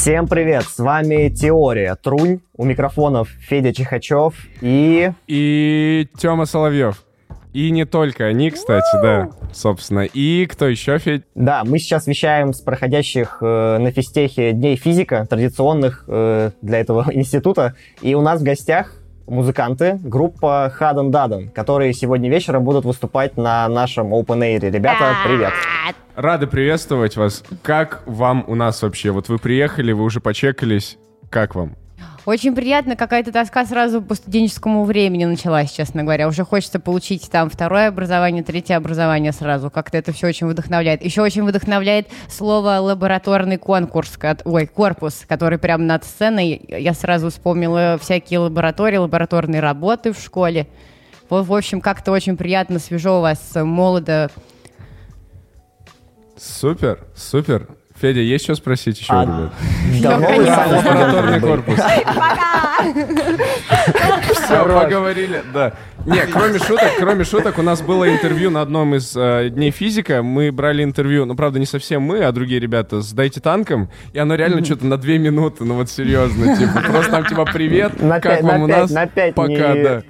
Всем привет, с вами Теория Трунь, у микрофонов Федя Чихачев и... И Тёма Соловьев. И не только они, кстати, да, собственно. И кто еще, Федь? Да, мы сейчас вещаем с проходящих э, на физтехе Дней физика, традиционных э, для этого института. И у нас в гостях музыканты, группа Хаден Даден, которые сегодня вечером будут выступать на нашем Open Air. Ребята, привет! Рады приветствовать вас. Как вам у нас вообще? Вот вы приехали, вы уже почекались. Как вам? Очень приятно, какая-то тоска сразу по студенческому времени началась, честно говоря. Уже хочется получить там второе образование, третье образование сразу. Как-то это все очень вдохновляет. Еще очень вдохновляет слово лабораторный конкурс, ой, корпус, который прямо над сценой. Я сразу вспомнила всякие лаборатории, лабораторные работы в школе. В, общем, как-то очень приятно, свежо у вас, молодо. Супер, супер. Федя, есть что спросить еще, а, ребят? Давно вы сами Лабораторный корпус. Все, поговорили, да. Не, кроме шуток, кроме шуток, у нас было интервью на одном из э, дней физика. Мы брали интервью, ну, правда, не совсем мы, а другие ребята с «Дайте танком», и оно реально что-то на две минуты, ну, вот серьезно, типа, просто там, типа, привет, как вам у нас? На пять, Пока, да.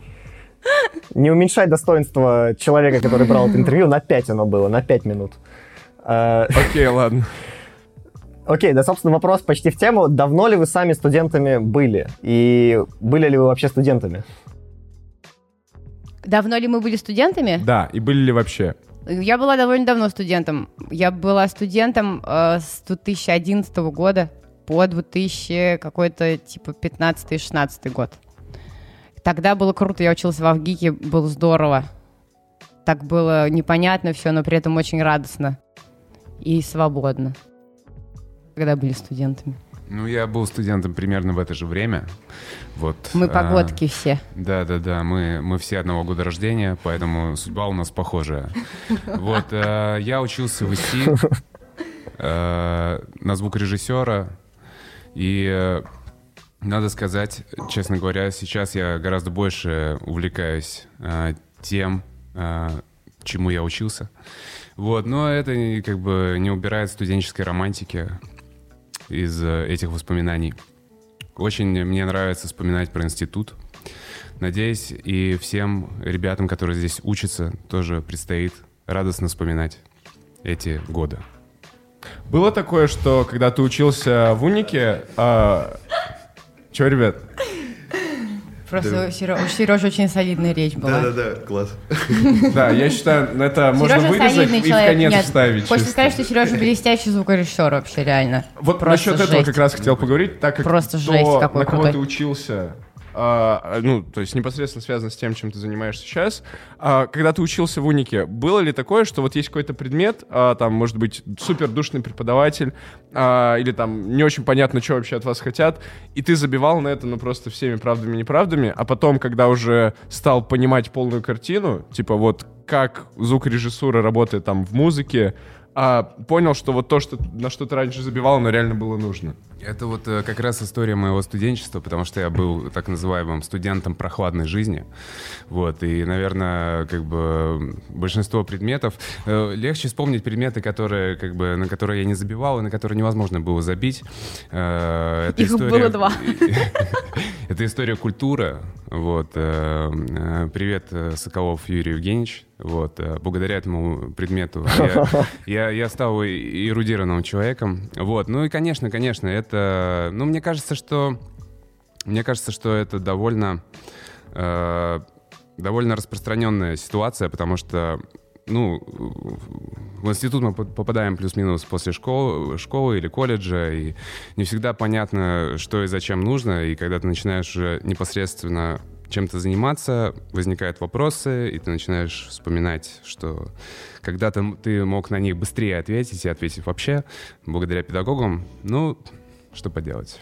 Не уменьшай достоинство человека, который брал это интервью, на пять оно было, на пять минут. Э, Окей, ладно. Окей, да, собственно, вопрос почти в тему. Давно ли вы сами студентами были? И были ли вы вообще студентами? Давно ли мы были студентами? Да, и были ли вообще? Я была довольно давно студентом. Я была студентом э, с 2011 года по 2000 какой-то типа 15-16 год. Тогда было круто, я училась в Авгике, было здорово. Так было непонятно все, но при этом очень радостно и свободно когда были студентами? Ну, я был студентом примерно в это же время. Вот. Мы погодки а, все. Да, да, да. Мы, мы все одного года рождения, поэтому судьба у нас похожая. Вот. А, я учился в ИСТИ а, на звукорежиссера. И а, надо сказать, честно говоря, сейчас я гораздо больше увлекаюсь а, тем, а, чему я учился. Вот, но это как бы не убирает студенческой романтики из э, этих воспоминаний. Очень мне нравится вспоминать про институт. Надеюсь, и всем ребятам, которые здесь учатся, тоже предстоит радостно вспоминать эти годы. Было такое, что когда ты учился в Унике... А... Чего, ребят? Просто да. у Сережи очень солидная речь была. Да-да-да, класс. Да, я считаю, это можно вырезать и в конец вставить. Хочется сказать, что Сережа блестящий звукорежиссер вообще, реально. Вот насчет этого как раз хотел поговорить, так как Просто жесть какой на кого ты учился, а, ну, то есть непосредственно связано с тем, чем ты занимаешься сейчас. А, когда ты учился в Унике, было ли такое, что вот есть какой-то предмет, а, там, может быть, супер душный преподаватель, а, или там не очень понятно, что вообще от вас хотят, и ты забивал на это, ну, просто всеми правдами и неправдами, а потом, когда уже стал понимать полную картину, типа вот как звукорежиссура работает там в музыке, а, понял, что вот то, что, на что ты раньше забивал, оно реально было нужно. Это вот э, как раз история моего студенчества, потому что я был так называемым студентом прохладной жизни. Вот, и, наверное, как бы большинство предметов... Э, легче вспомнить предметы, которые, как бы, на которые я не забивал и на которые невозможно было забить. Э, Их история... было два. Это история культуры. Вот. Э, э, привет, э, Соколов Юрий Евгеньевич. Вот. Благодаря этому предмету я, я, я стал эрудированным человеком. Вот. Ну и, конечно, конечно, это... Ну, мне кажется, что... Мне кажется, что это довольно... Э, довольно распространенная ситуация, потому что ну, в институт мы попадаем плюс-минус после школы, школы или колледжа, и не всегда понятно, что и зачем нужно, и когда ты начинаешь уже непосредственно чем-то заниматься, возникают вопросы, и ты начинаешь вспоминать, что когда-то ты мог на них быстрее ответить и ответить вообще, благодаря педагогам. Ну, что поделать.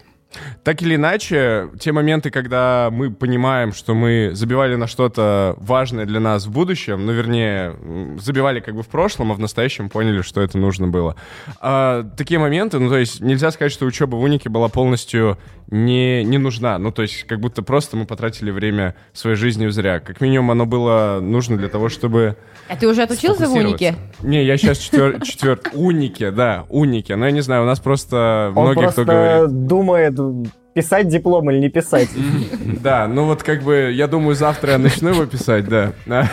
Так или иначе, те моменты, когда мы понимаем, что мы забивали на что-то важное для нас в будущем, ну, вернее, забивали как бы в прошлом, а в настоящем поняли, что это нужно было. А, такие моменты, ну, то есть нельзя сказать, что учеба в Унике была полностью не, не нужна. Ну, то есть как будто просто мы потратили время своей жизни зря. Как минимум оно было нужно для того, чтобы... А ты уже отучился в унике? Не, я сейчас четвер... четвер... Унике, да, унике. Но я не знаю, у нас просто Он многие, просто кто говорит... думает, писать диплом или не писать. Да, ну вот как бы, я думаю, завтра я начну его писать, да.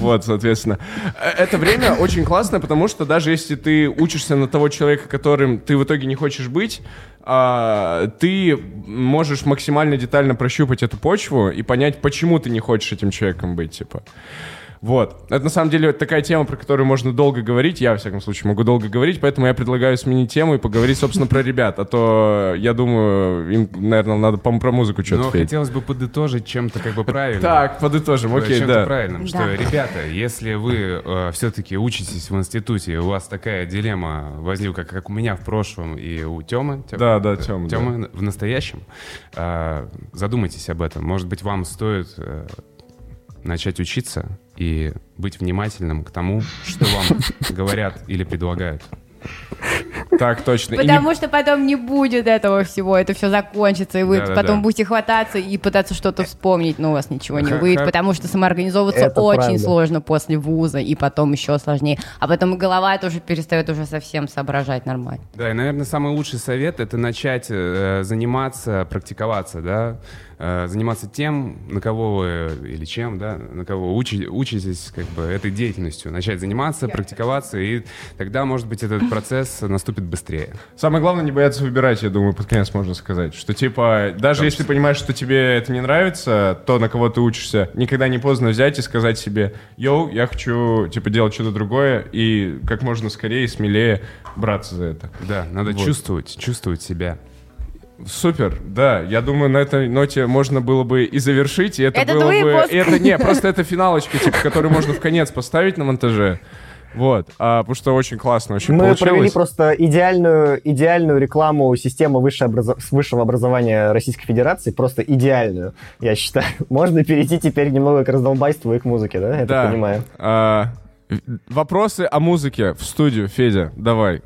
Вот, соответственно. Э, Это время очень классное, потому что даже если ты учишься на того человека, которым ты в итоге не хочешь быть, а, ты можешь максимально детально прощупать эту почву и понять, почему ты не хочешь этим человеком быть, типа. Вот. Это на самом деле такая тема, про которую можно долго говорить. Я, во всяком случае, могу долго говорить, поэтому я предлагаю сменить тему и поговорить, собственно, про ребят. А то, я думаю, им, наверное, надо по- про музыку что-то Но петь. хотелось бы подытожить чем-то как бы правильным. Так, подытожим, Да, окей, чем-то да. правильным, что, Да. ребята, если вы все-таки учитесь в институте, и у вас такая дилемма возникла, как, у меня в прошлом и у Тём- Да, да, Тёма, Тёмы в настоящем, а, задумайтесь об этом. Может быть, вам стоит э, начать учиться и быть внимательным к тому, что вам говорят или предлагают. Так, точно. И не- Потому что потом не будет этого всего, это все закончится, и вы Да-да-да. потом будете хвататься и пытаться что-то вспомнить, но у вас ничего не выйдет, потому что самоорганизовываться Это очень правда. сложно после вуза, и потом еще сложнее. А потом голова тоже перестает уже совсем соображать нормально. Да, и, наверное, самый лучший совет — это начать э, заниматься, практиковаться, да, заниматься тем, на кого вы, или чем, да, на кого учи- учитесь, как бы, этой деятельностью, начать заниматься, практиковаться, и тогда, может быть, этот процесс наступит быстрее. Самое главное не бояться выбирать, я думаю, под конец можно сказать. Что типа, даже если ты понимаешь, что тебе это не нравится, то, на кого ты учишься, никогда не поздно взять и сказать себе, йоу, я хочу, типа, делать что-то другое, и как можно скорее и смелее браться за это. Да, надо Вот. чувствовать, чувствовать себя. Супер, да. Я думаю, на этой ноте можно было бы и завершить, и это, Это было бы... выпуск. и это не, просто это финалочка, типа, которую можно в конец поставить на монтаже. Вот, а, потому что очень классно, очень Мы получилось. провели просто идеальную, идеальную рекламу системы высшего, образо- высшего образования Российской Федерации, просто идеальную, я считаю. Можно перейти теперь немного к раздолбайству и к музыке, да? Я Да. так понимаю. А, вопросы о музыке в студию, Федя, давай.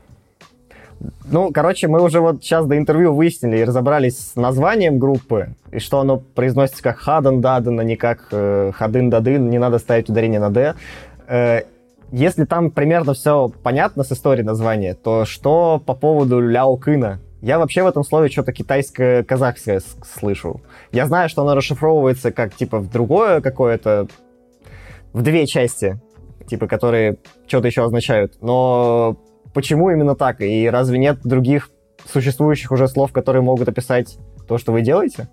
Ну, короче, мы уже вот сейчас до интервью выяснили и разобрались с названием группы, и что оно произносится как Хаден Даден, а не как э, Хадын Дадын, не надо ставить ударение на Д. Э, если там примерно все понятно с историей названия, то что по поводу Ляо Кына? Я вообще в этом слове что-то китайское-казахское слышу. Я знаю, что оно расшифровывается как типа в другое какое-то, в две части, типа, которые что-то еще означают. Но почему именно так? И разве нет других существующих уже слов, которые могут описать то, что вы делаете?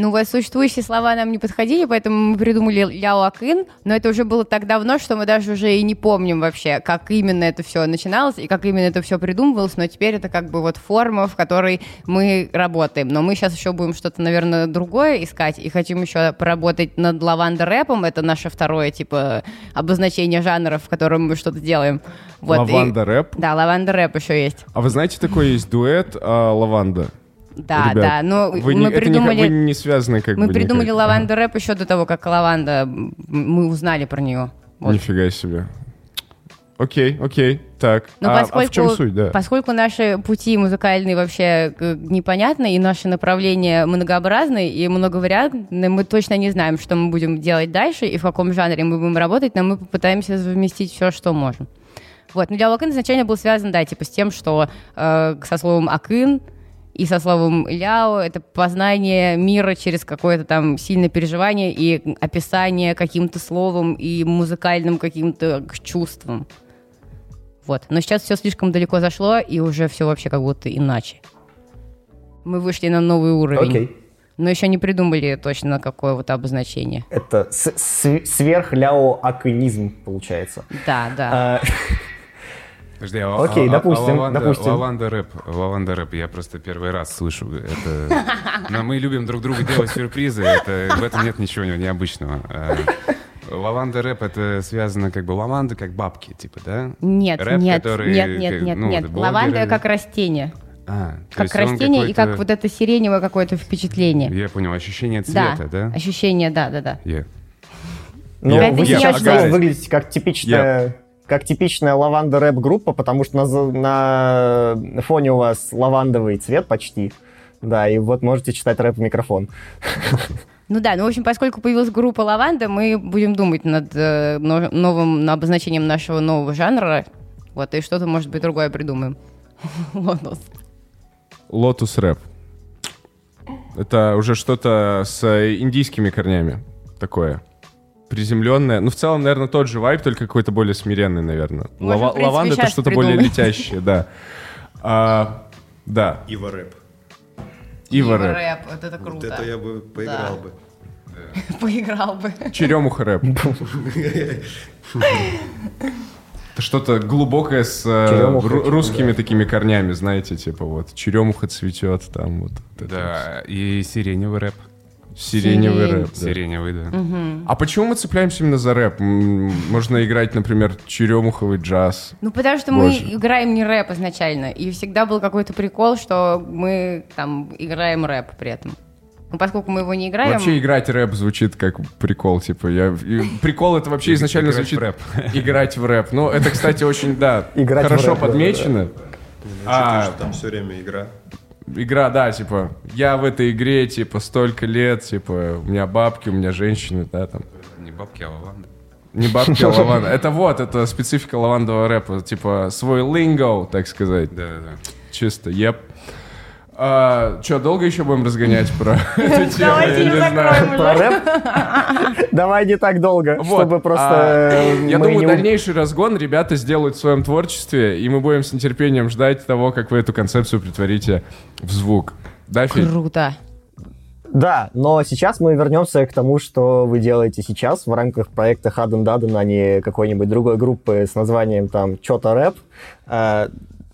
Ну, вот существующие слова нам не подходили, поэтому мы придумали Ляо Акын, но это уже было так давно, что мы даже уже и не помним вообще, как именно это все начиналось и как именно это все придумывалось, но теперь это как бы вот форма, в которой мы работаем. Но мы сейчас еще будем что-то, наверное, другое искать и хотим еще поработать над лаванда-рэпом, это наше второе, типа, обозначение жанра, в котором мы что-то делаем. Вот, и- Лаванда рэп. Да, лаванда-рэп еще есть. А вы знаете, такой есть дуэт а, Лаванда? Да, Ребят, да, но вы мы не, придумали... вы не связаны как Мы бы придумали никак. лаванда рэп еще до того, как лаванда, мы узнали про нее. Вот. Нифига себе. Окей, окей, так. Но а, а поскольку, в чем суть, да? поскольку наши пути музыкальные вообще э, непонятны, и наши направления многообразны и многовариантны, мы точно не знаем, что мы будем делать дальше и в каком жанре мы будем работать, но мы попытаемся совместить все, что можем. Вот, но для Акын изначально был связан, да, типа с тем, что э, со словом Акын и со словом Ляо это познание мира через какое-то там сильное переживание и описание каким-то словом и музыкальным каким-то чувством. Вот. Но сейчас все слишком далеко зашло, и уже все вообще как будто иначе. Мы вышли на новый уровень. Окей. Но еще не придумали точно какое вот обозначение. Это с- с- сверх-ляо-акынизм, получается. Да, да. А, Подожди, а, Окей, а- а допустим, лаванда, допустим. Лаванда рэп, лаванда рэп, я просто первый раз слышу. Это... Но мы любим друг другу делать сюрпризы, это, в этом нет ничего необычного. А, Лаванда рэп это связано как бы лаванда как бабки, типа, да? Нет, рэп, нет, который, нет, нет, как, нет, ну, нет. блогеры- Лаванда как растение. А, как растение и как вот это сиреневое какое-то впечатление. Я понял, ощущение Да, цвета, да? ощущение, да, да, да. Я. Ну, Я- вы сейчас выглядите как типичная, как типичная лаванда рэп-группа, потому что на, на фоне у вас лавандовый цвет почти. Да, и вот можете читать рэп в микрофон. Ну да, ну, в общем, поскольку появилась группа «Лаванда», мы будем думать над э, но- новым обозначением нашего нового жанра. Вот, и что-то, может быть, другое придумаем. Лотос. Лотус рэп. Это уже что-то с э, индийскими корнями. Такое. Приземленное. Ну, в целом, наверное, тот же вайб, только какой-то более смиренный, наверное. Можно, в принципе, лаванда это что-то более летящее, да. А, да, Ива рэп. Ива рэп. Вот это Вот круто. это я бы поиграл Да. бы. Поиграл бы. Черемуха рэп. Это что-то глубокое с э, Черемуха, ру- русскими такими корнями, знаете, типа вот черемуха цветет, там вот. Да, и сиреневый рэп. Сиреневый Сирень. рэп. да. Сиреневый, да. А почему мы цепляемся именно за рэп? Можно играть, например, черемуховый джаз. Ну, потому что Боже. мы играем не рэп изначально. И всегда был какой-то прикол, что мы там играем рэп при этом. Ну, поскольку мы его не играем... Вообще играть рэп звучит как прикол, типа я и прикол это вообще изначально Играть в звучит рэп. играть в рэп. Ну это, кстати, очень да хорошо рэп, да, подмечено. А. Там все время игра. Игра, да, типа я в этой игре типа столько лет, типа у меня бабки, у меня женщины, да, там. Не бабки, а лаванда. Не бабки, а лаванда. Это вот, это специфика лавандового рэпа. Типа свой линго, так сказать. Да-да-да. Чисто, еп. А, что, долго еще будем разгонять про эту тему? Давайте Я не закроем Про уже. рэп? Давай не так долго, чтобы просто... а, э, Я думаю, не- дальнейший разгон ребята сделают в своем творчестве, и мы будем с нетерпением ждать того, как вы эту концепцию притворите в звук. Да? Круто. Да, но сейчас мы вернемся к тому, что вы делаете сейчас в рамках проекта Хаден Даден, а не какой-нибудь другой группы с названием там «Чё-то рэп».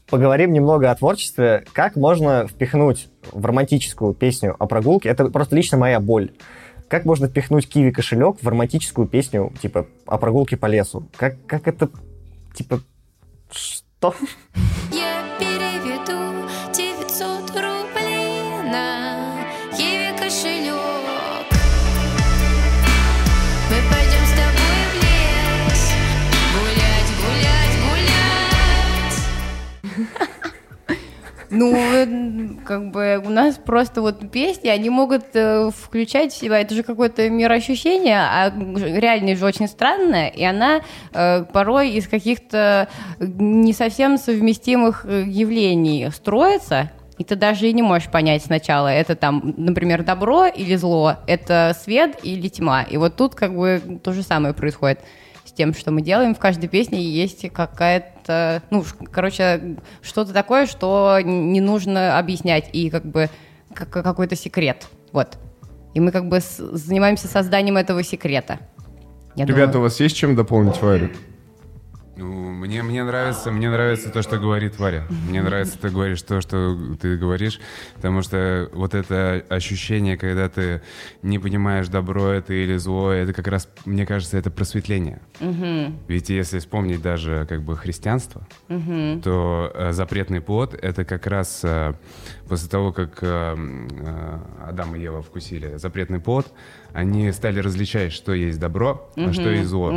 Поговорим немного о творчестве. Как можно впихнуть в романтическую песню о прогулке? Это просто лично моя боль. Как можно впихнуть киви кошелек в романтическую песню, типа, о прогулке по лесу? Как, как это, типа, что? Ну, как бы у нас просто вот песни, они могут э, включать в себя, это же какое-то мироощущение, а реальность же очень странная, и она э, порой из каких-то не совсем совместимых э, явлений строится, и ты даже и не можешь понять сначала, это там, например, добро или зло, это свет или тьма. И вот тут как бы то же самое происходит с тем, что мы делаем. В каждой песне есть какая-то, ну, ш- короче, что-то такое, что не нужно объяснять, и как бы как- какой-то секрет. Вот. И мы как бы с- занимаемся созданием этого секрета. Я Ребята, у думаю. вас есть чем дополнить Варю? Ну, мне, мне нравится, мне нравится то, что говорит Варя. Мне нравится, ты говоришь то, что ты говоришь, потому что вот это ощущение, когда ты не понимаешь, добро это или зло, это как раз, мне кажется, это просветление. Ведь если вспомнить даже как бы христианство, то э, запретный плод это как раз э, после того, как э, э, Адам и Ева вкусили запретный плод, они стали различать, что есть добро, а что есть зло.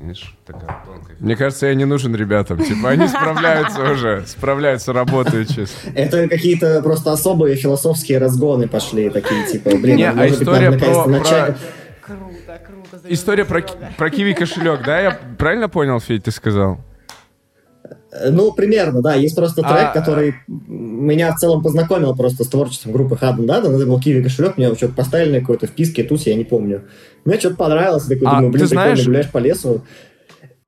Видишь, такая тонкая Мне кажется, я не нужен ребятам. Типа, они справляются уже. Справляются, работают честно. Это какие-то просто особые философские разгоны пошли, такие, типа, блин, Не, а история про- начать- Круто, круто. История про, про киви кошелек, да? Я правильно понял, Федь, ты сказал? Э, Ну, примерно, да. Есть просто трек, А, который меня в целом познакомил просто с творчеством группы Хаден Даден. Это был Киви кошелек, мне что-то поставили на какой-то вписке, тут я не помню. Мне что-то понравилось, такой, А, думаю, блин, ты знаешь- прикольно, гуляешь по лесу.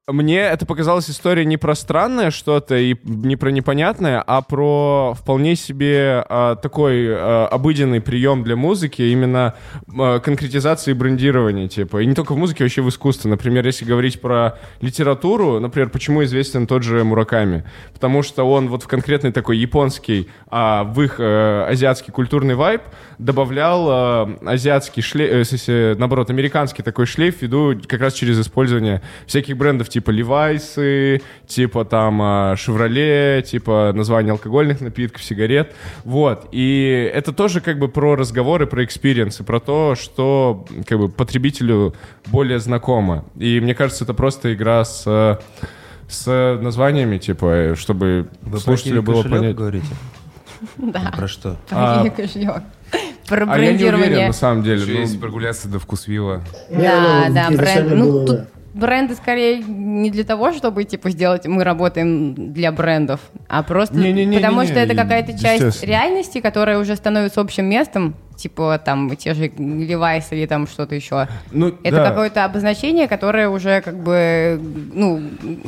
Мне это показалась история не про странное что-то и не про непонятное, а про вполне себе а, такой а, обыденный прием для музыки, именно а, конкретизации и брендирования, типа. И не только в музыке, вообще в искусстве. Например, если говорить про литературу, например, почему известен тот же Мураками? Потому что он вот в конкретный такой японский, а в их э, азиатский культурный вайб добавлял э, азиатский шлейф, э, наоборот, американский такой шлейф ввиду как раз через использование всяких брендов типа Levi's, типа там а, Шевроле, типа название алкогольных напитков, сигарет. Вот. И это тоже как бы про разговоры, про experience'ы, про то, что как бы потребителю более знакомо. И мне кажется, это просто игра с э, с названиями, типа, чтобы Вы слушателю про было понять. говорите? Да. Про что? А- Про кошелек. Про А я не уверен, брендирование. на самом деле. Еще ну, есть прогуляться до вкусвилла. Да, Не, да, ну, бренд. Ну, тут да. Бренды скорее не для того, чтобы типа сделать, мы работаем для брендов, а просто Не-не-не-не-не, потому что это какая-то часть реальности, которая уже становится общим местом, типа там те же Levi's или там что-то еще. ну, Это да. какое-то обозначение, которое уже как бы ну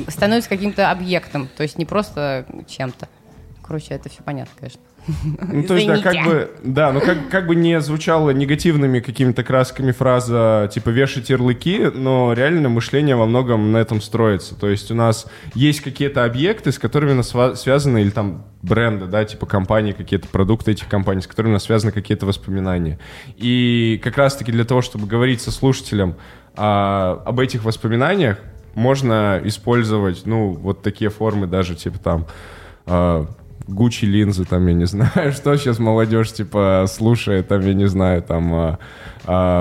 становится каким-то объектом, то есть не просто чем-то. Короче, это все понятно, конечно. Ну, то есть, да, как бы, да, ну как, как бы не звучало негативными какими-то красками фраза типа «вешать ярлыки», но реально мышление во многом на этом строится. То есть у нас есть какие-то объекты, с которыми у нас связаны, или там бренды, да, типа компании, какие-то продукты этих компаний, с которыми у нас связаны какие-то воспоминания. И как раз-таки для того, чтобы говорить со слушателем а, об этих воспоминаниях, можно использовать, ну, вот такие формы даже, типа там, а, Гуччи линзы, там, я не знаю, что сейчас молодежь, типа, слушает, там, я не знаю, там... А,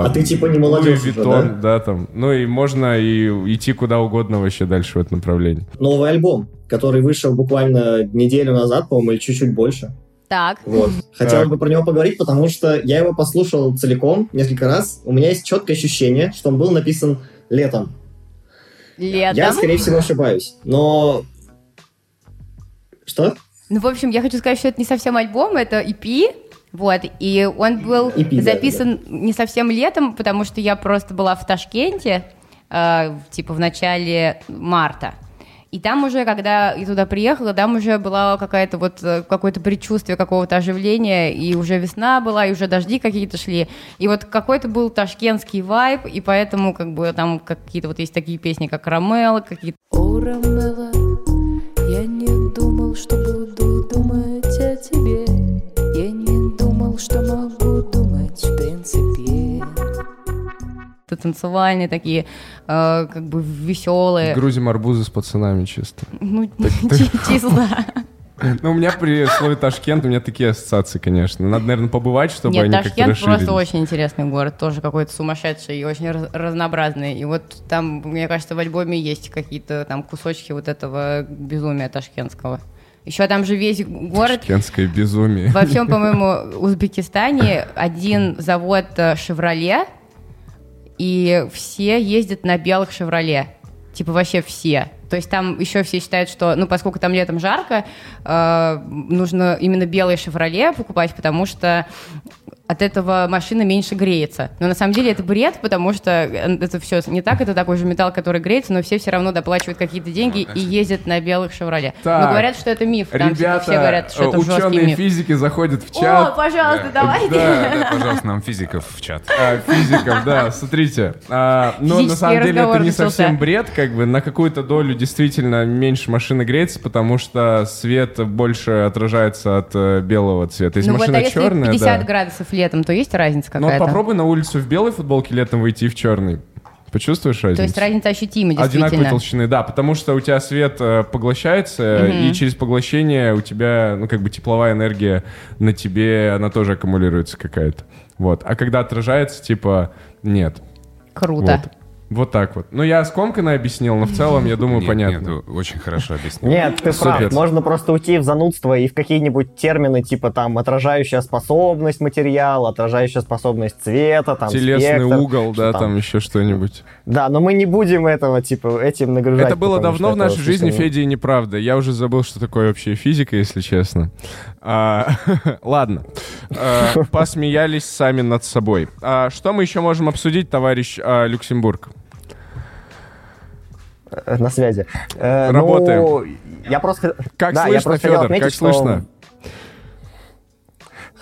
А ты, типа, не молодежь Луи уже, Виттон, да? там. Ну и можно и идти куда угодно вообще дальше в этом направлении. Новый альбом, который вышел буквально неделю назад, по-моему, или чуть-чуть больше. Так, Вот. Так. бы про него поговорить, потому что я его послушал целиком несколько раз. У меня есть четкое ощущение, что он был написан летом. Я, летом. скорее всего, ошибаюсь. Но... Что? Ну, в общем, я хочу сказать, что это не совсем альбом, это EP. Вот, и он был EP, да, записан не совсем летом, потому что я просто была в Ташкенте, э, типа в начале марта. И там уже, когда я туда приехала, там уже была какая-то вот э, какое-то предчувствие какого-то оживления, и уже весна была, и уже дожди какие-то шли. И вот какой-то был ташкентский вайб, и поэтому как бы там какие-то вот есть такие песни, как Ромео, какие-то О, танцевальные такие, э, как бы веселые. Грузим арбузы с пацанами чисто. Ну, чисто. Ну, у меня при слове Ташкент, у меня такие ассоциации, конечно. Надо, наверное, побывать, чтобы Нет, они как-то Ташкент просто очень интересный город, тоже какой-то сумасшедший и очень раз- разнообразный. И вот там, мне кажется, в альбоме есть какие-то там кусочки вот этого безумия ташкентского. Еще там же весь город Ташкентское безумие. Во всем, по-моему, Узбекистане один завод э, «Шевроле», и все ездят на белых «Шевроле». Типа вообще все. То есть там еще все считают, что, ну, поскольку там летом жарко, э, нужно именно белые «Шевроле» покупать, потому что от этого машина меньше греется. Но на самом деле это бред, потому что э, это все не так, это такой же металл, который греется, но все все равно доплачивают какие-то деньги и ездят на белых «Шевроле». Так. Но говорят, что это миф. Там Ребята, все говорят, что это ученые миф. физики заходят в О, чат. пожалуйста, давайте. Да, Да, пожалуйста, нам физиков в чат. А, физиков, да, смотрите. А, но на самом деле это не начался. совсем бред, как бы на какую-то долю действительно меньше машина греется, потому что свет больше отражается от э, белого цвета. Если ну вот, машина а если черная, 50 да. градусов летом, то есть разница Ну вот какая-то? попробуй на улицу в белой футболке летом выйти и в черный. Почувствуешь разницу? То есть разница ощутима, Одинаковой действительно. толщины, да, потому что у тебя свет э, поглощается, Мгм. и через поглощение у тебя, ну, как бы тепловая энергия на тебе, она тоже аккумулируется какая-то. Вот. А когда отражается, типа, нет. Круто. Вот. Вот так вот. Ну, я скомканно объяснил, но в целом, я думаю, Нет, понятно. нет, очень хорошо объяснил. Нет, ты Супер. прав. Можно просто уйти в занудство и в какие-нибудь термины, типа там отражающая способность материала, отражающая способность цвета, там Телесный спектр, угол, да, там еще что-нибудь. Да, но мы не будем этого, типа, этим нагружать. Это было давно в нашей жизни, Федя, и неправда. Я уже забыл, что такое вообще физика, если честно. А, Ладно. А, Посмеялись сами над собой. А Что мы еще можем обсудить, товарищ Люксембург? Э, На связи. Э, Работаем. Ну, я просто... Как да, я слышно, просто Федор? отметить, Как слышно?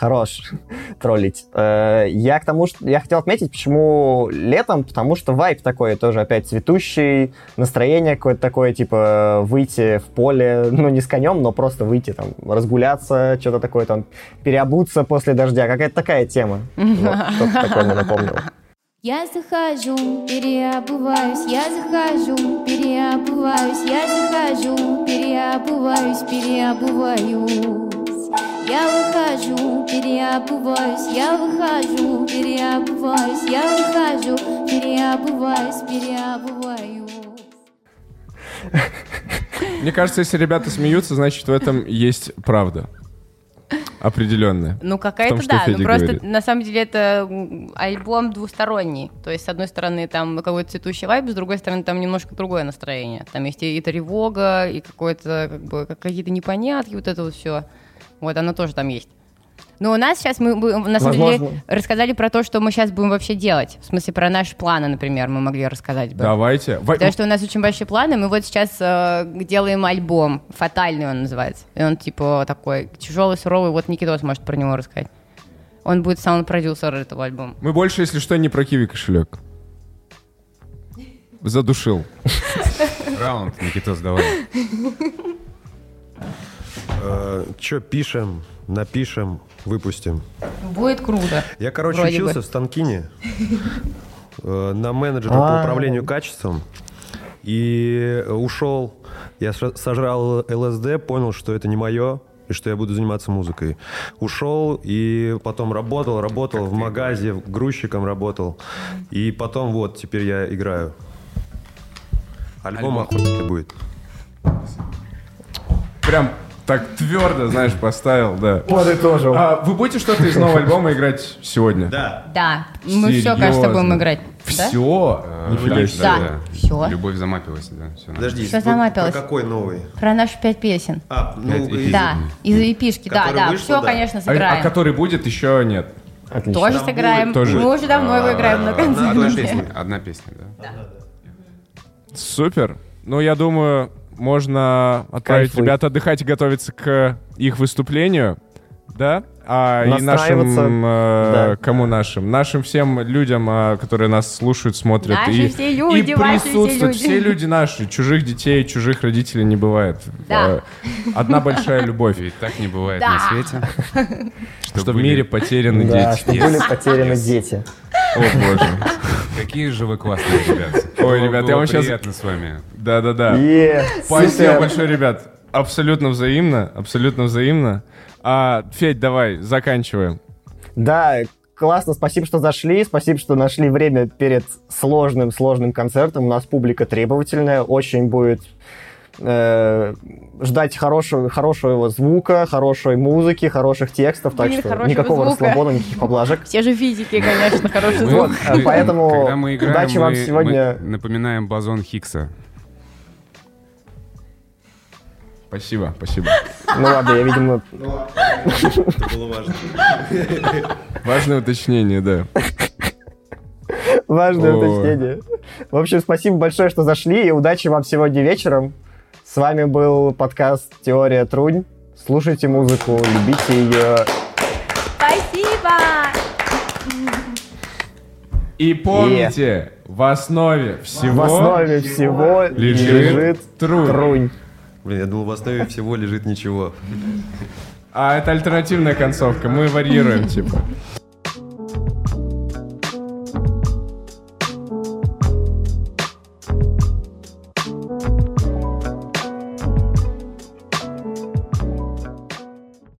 Хорош троллить. Э, Я к тому, что я хотел отметить, почему летом, потому что вайп такой тоже опять цветущий, настроение какое-то такое, типа выйти в поле, ну не с конем, но просто выйти там, разгуляться, что-то такое там, переобуться после дождя, какая-то такая тема. Вот, что-то такое мне напомнило. Я захожу, переобуваюсь, я захожу, переобуваюсь, я захожу, переобуваюсь, переобуваюсь. Я выхожу, переобуваюсь, я выхожу, переобуваюсь, я выхожу, переобуваюсь, переобуваюсь. Мне кажется, если ребята смеются, значит в этом есть правда. Определенная. Ну, какая-то том, да. Федя Ну, просто говорит. на самом деле это альбом двусторонний. То есть, с одной стороны, там какой-то цветущий вайб, с другой стороны, там немножко другое настроение. Там есть и, тревога, и какое-то, как бы, как- какие-то непонятки, вот это вот все. Вот, оно тоже там есть. Но у нас сейчас мы, мы, на самом деле рассказали про то, что мы сейчас будем вообще делать. В смысле, про наши планы, например, мы могли рассказать бы. Давайте. Потому что у нас очень большие планы. Мы вот сейчас э, делаем альбом. Фатальный он называется. И он типа такой тяжелый, суровый. Вот Никитос может про него рассказать. Он будет саунд-продюсер этого альбома. Мы больше, если что, не про киви кошелек. Задушил. Раунд, Никитос, давай. Че, пишем, напишем, выпустим. Будет круто. Я, короче, Вроде учился бы. в Станкине э, на менеджера по А. управлению качеством. И ушел, я сожрал ЛСД, понял, что это не мое, и что я буду заниматься музыкой. Ушел и потом работал, работал в магазе, грузчиком работал. И потом вот, теперь я играю. Альбом Альбом. охуенный будет. Прям так твердо, знаешь, поставил, да. Подытожил. А, вы будете что-то из нового альбома играть сегодня? Да. Да. Мы все, кажется, будем играть. Все? Нифига себе. Да. Всё. Любовь замапилась, да. Все Подожди, Что вы замапилось? про какой новый? Про наши пять песен. А, ну, Да. Из эпишки. Да, да. Все, конечно, А, сыграем. а который будет, еще нет. Отлично. Тоже сыграем. тоже. Мы уже давно его играем на одна концерте. песня. Одна песня, да. Супер. Ну, я думаю, можно отправить Кайфуй. ребят отдыхать и готовиться к их выступлению. Да? А, и нашим... э, Да. Кому нашим? Нашим всем людям, а, которые нас слушают, смотрят. Наши и, все люди, и ваши все присутствуют. люди. Все люди наши. Чужих детей, чужих родителей не бывает. Да. Э, Одна большая любовь. Ведь так не бывает Да. на свете. Что в были- мире потеряны Да, дети. что были потеряны дети. О, боже. Какие же вы классные ребята. Ой, ребят, я вам щас- приятно с вами. Да-да-да. Спасибо большое, ребят. Абсолютно взаимно, абсолютно взаимно. А, Федь, давай, заканчиваем. Да, классно, спасибо, что зашли, спасибо, что нашли время перед сложным-сложным концертом. У нас публика требовательная, очень будет э, ждать хорошего, хорошего звука, хорошей музыки, хороших текстов, так Блин, что хорошего никакого звука. расслабона, никаких поблажек. Все же физики, конечно, хороший звук. Поэтому когда мы играем, удачи вам сегодня. напоминаем бозон Хиггса. Спасибо, спасибо. Ну ладно, я, видимо, Это было важно. Важное уточнение, да. важное уточнение. В общем, спасибо большое, что зашли, и удачи вам сегодня вечером. С вами был подкаст «Теория Трунь». Слушайте музыку, любите ее. Спасибо! И помните, в основе всего В основе всего лежит, лежит труд. Трунь. Блин, я думал, в основе всего лежит ничего. А это альтернативная концовка, мы варьируем, типа.